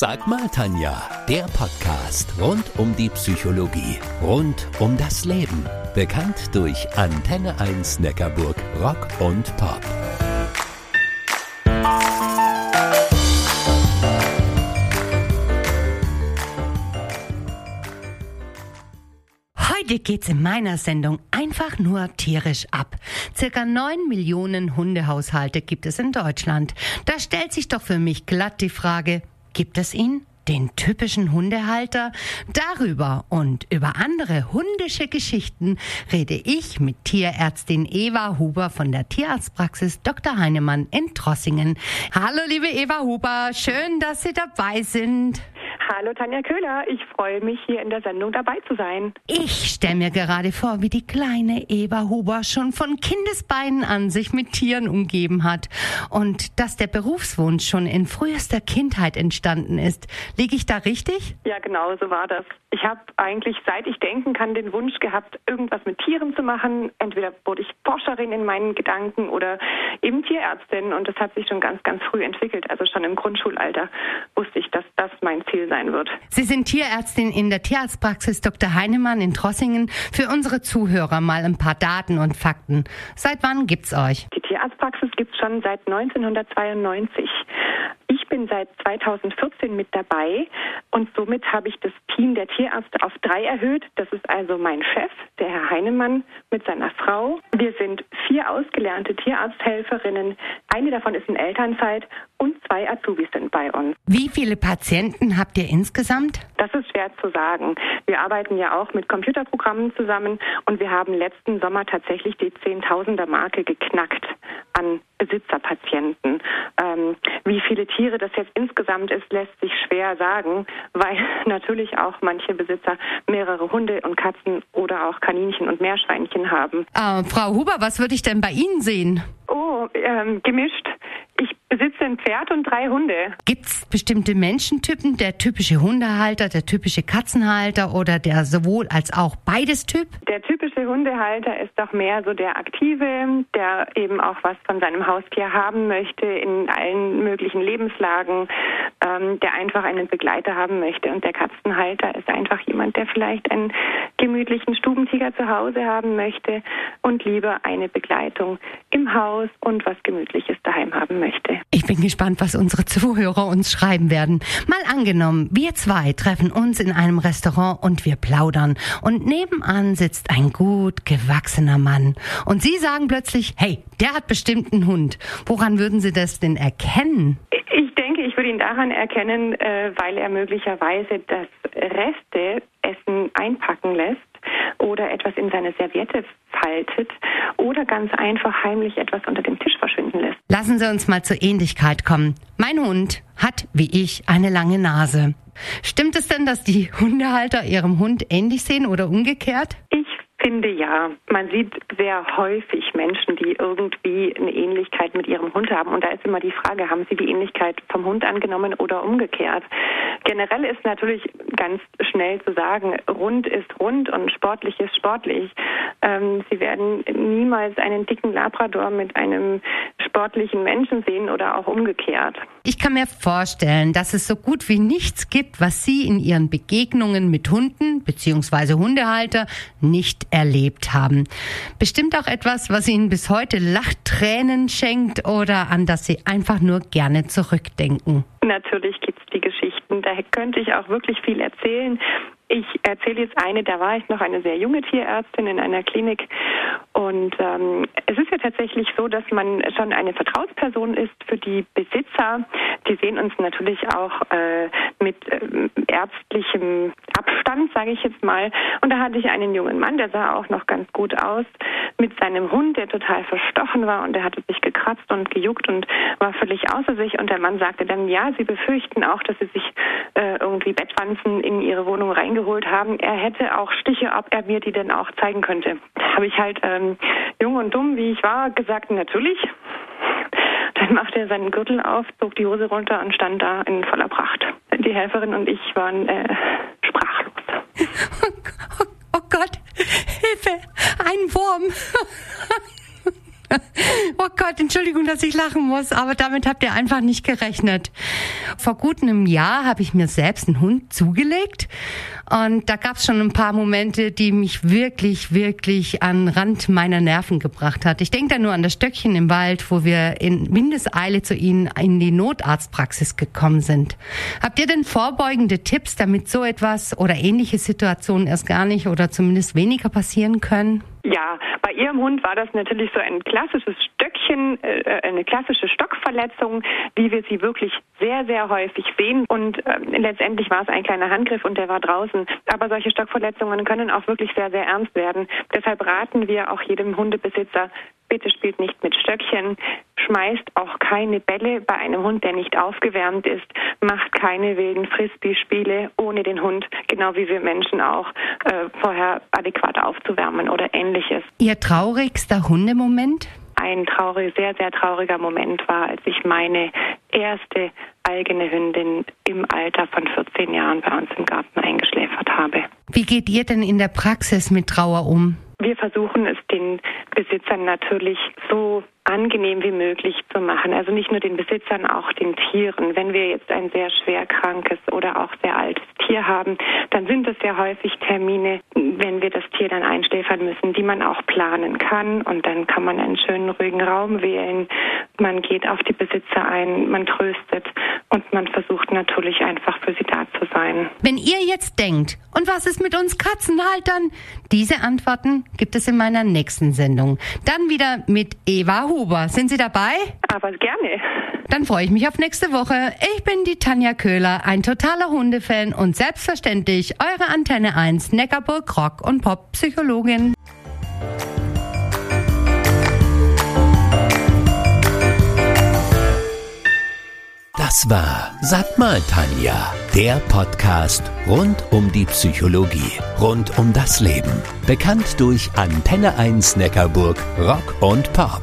Sag mal, Tanja, der Podcast rund um die Psychologie, rund um das Leben. Bekannt durch Antenne 1 Neckarburg Rock und Pop. Heute geht's in meiner Sendung einfach nur tierisch ab. Circa neun Millionen Hundehaushalte gibt es in Deutschland. Da stellt sich doch für mich glatt die Frage, gibt es ihn? Den typischen Hundehalter? Darüber und über andere hundische Geschichten rede ich mit Tierärztin Eva Huber von der Tierarztpraxis Dr. Heinemann in Trossingen. Hallo liebe Eva Huber, schön, dass Sie dabei sind. Hallo Tanja Köhler, ich freue mich hier in der Sendung dabei zu sein. Ich stelle mir gerade vor, wie die kleine Eva Huber schon von Kindesbeinen an sich mit Tieren umgeben hat und dass der Berufswunsch schon in frühester Kindheit entstanden ist. Liege ich da richtig? Ja, genau so war das. Ich habe eigentlich seit ich denken kann den Wunsch gehabt, irgendwas mit Tieren zu machen. Entweder wurde ich Forscherin in meinen Gedanken oder eben Tierärztin und das hat sich schon ganz, ganz früh entwickelt. Also schon im Grundschulalter wusste ich, dass das mein Ziel sein wird. Sie sind Tierärztin in der Tierarztpraxis Dr. Heinemann in Trossingen. Für unsere Zuhörer mal ein paar Daten und Fakten. Seit wann gibt's euch? Die Tierarztpraxis gibt's schon seit 1992. Ich bin seit 2014 mit dabei und somit habe ich das Team der Tierärzte auf drei erhöht. Das ist also mein Chef, der Herr Heinemann, mit seiner Frau. Wir sind vier ausgelernte Tierarzthelferinnen. Eine davon ist in Elternzeit und zwei Azubis sind bei uns. Wie viele Patienten habt ihr insgesamt? Das ist schwer zu sagen. Wir arbeiten ja auch mit Computerprogrammen zusammen und wir haben letzten Sommer tatsächlich die Zehntausender Marke geknackt an Besitzerpatienten. Ähm, wie viele Tiere das jetzt insgesamt ist, lässt sich schwer sagen, weil natürlich auch manche Besitzer mehrere Hunde und Katzen oder auch Kaninchen und Meerschweinchen haben. Äh, Frau Huber, was würde ich denn bei Ihnen sehen? Oh, ähm, gemischt. Ich besitze ein Pferd und drei Hunde. Gibt es bestimmte Menschentypen, der typische Hundehalter, der typische Katzenhalter oder der sowohl als auch beides Typ? Der typische Hundehalter ist doch mehr so der Aktive, der eben auch was von seinem Haustier haben möchte in allen möglichen Lebenslagen, ähm, der einfach einen Begleiter haben möchte. Und der Katzenhalter ist einfach jemand, der vielleicht einen gemütlichen Stubentiger zu Hause haben möchte und lieber eine Begleitung im Haus und was Gemütliches daheim haben möchte. Ich bin gespannt, was unsere Zuhörer uns schreiben werden. Mal angenommen, wir zwei treffen uns in einem Restaurant und wir plaudern und nebenan sitzt ein gut gewachsener Mann und Sie sagen plötzlich, hey, der hat bestimmt einen Hund. Woran würden Sie das denn erkennen? Ich denke, ich würde ihn daran erkennen, äh, weil er möglicherweise das Reste Essen einpacken lässt oder etwas in seine Serviette faltet oder ganz einfach heimlich etwas unter dem Tisch verschwinden lässt. Lassen Sie uns mal zur Ähnlichkeit kommen. Mein Hund hat, wie ich, eine lange Nase. Stimmt es denn, dass die Hundehalter ihrem Hund ähnlich sehen oder umgekehrt? Finde ja. Man sieht sehr häufig Menschen, die irgendwie eine Ähnlichkeit mit ihrem Hund haben. Und da ist immer die Frage, haben sie die Ähnlichkeit vom Hund angenommen oder umgekehrt? Generell ist natürlich ganz schnell zu sagen, rund ist rund und sportlich ist sportlich. Ähm, sie werden niemals einen dicken Labrador mit einem sportlichen Menschen sehen oder auch umgekehrt. Ich kann mir vorstellen, dass es so gut wie nichts gibt, was Sie in Ihren Begegnungen mit Hunden bzw. Hundehalter nicht erlebt haben. Bestimmt auch etwas, was Ihnen bis heute Lachtränen schenkt oder an das Sie einfach nur gerne zurückdenken. Natürlich gibt es die Geschichten. Da könnte ich auch wirklich viel erzählen. Ich erzähle jetzt eine, da war ich noch eine sehr junge Tierärztin in einer Klinik und ähm, es ist ja tatsächlich so, dass man schon eine Vertrauensperson ist für die Besitzer. Die sehen uns natürlich auch äh, mit äh, ärztlichem Abstand, sage ich jetzt mal. Und da hatte ich einen jungen Mann, der sah auch noch ganz gut aus, mit seinem Hund, der total verstochen war und der hatte sich gekratzt und gejuckt und war völlig außer sich. Und der Mann sagte dann, ja, sie befürchten auch, dass sie sich äh, irgendwie Bettwanzen in ihre Wohnung reingeholt geholt haben, er hätte auch Stiche, ob er mir die denn auch zeigen könnte. Habe ich halt ähm, jung und dumm, wie ich war, gesagt, natürlich. Dann machte er seinen Gürtel auf, zog die Hose runter und stand da in voller Pracht. Die Helferin und ich waren äh, sprachlos. Oh, oh Gott, Hilfe, ein Wurm. Gott, Entschuldigung, dass ich lachen muss, aber damit habt ihr einfach nicht gerechnet. Vor gut einem Jahr habe ich mir selbst einen Hund zugelegt und da gab es schon ein paar Momente, die mich wirklich, wirklich an Rand meiner Nerven gebracht hat. Ich denke da nur an das Stöckchen im Wald, wo wir in Mindeseile zu Ihnen in die Notarztpraxis gekommen sind. Habt ihr denn vorbeugende Tipps, damit so etwas oder ähnliche Situationen erst gar nicht oder zumindest weniger passieren können? Ja, bei Ihrem Hund war das natürlich so ein klassisches Stöckchen, äh, eine klassische Stockverletzung, wie wir sie wirklich sehr, sehr häufig sehen. Und äh, letztendlich war es ein kleiner Handgriff und der war draußen. Aber solche Stockverletzungen können auch wirklich sehr, sehr ernst werden. Deshalb raten wir auch jedem Hundebesitzer, bitte spielt nicht mit Stöckchen, schmeißt auch keine Bälle bei einem Hund, der nicht aufgewärmt ist, macht keine wilden Frisbee-Spiele ohne den Hund, genau wie wir Menschen auch äh, vorher adäquat aufzuwärmen oder ähnliches. Ihr traurigster Hundemoment? Ein traurig, sehr, sehr trauriger Moment war, als ich meine erste eigene Hündin im Alter von 14 Jahren bei uns im Garten eingeschläfert habe. Wie geht ihr denn in der Praxis mit Trauer um? Wir versuchen es den Besitzern natürlich so angenehm wie möglich zu machen. Also nicht nur den Besitzern, auch den Tieren. Wenn wir jetzt ein sehr schwer krankes oder auch sehr altes Tier haben, dann sind es sehr häufig Termine, wenn wir das Tier dann einschläfern müssen, die man auch planen kann. Und dann kann man einen schönen ruhigen Raum wählen. Man geht auf die Besitzer ein, man tröstet und man versucht natürlich einfach für sie da zu sein. Wenn ihr jetzt denkt, und was ist mit uns Katzenhaltern? Diese Antworten gibt es in meiner nächsten Sendung. Dann wieder mit Eva Huber. Sind Sie dabei? Aber gerne. Dann freue ich mich auf nächste Woche. Ich bin die Tanja Köhler, ein totaler Hundefan und selbstverständlich eure Antenne 1 Neckarburg Rock und Pop Psychologin. Das war Sag mal Tanja, der Podcast rund um die Psychologie, rund um das Leben. Bekannt durch Antenne 1 Neckarburg Rock und Pop.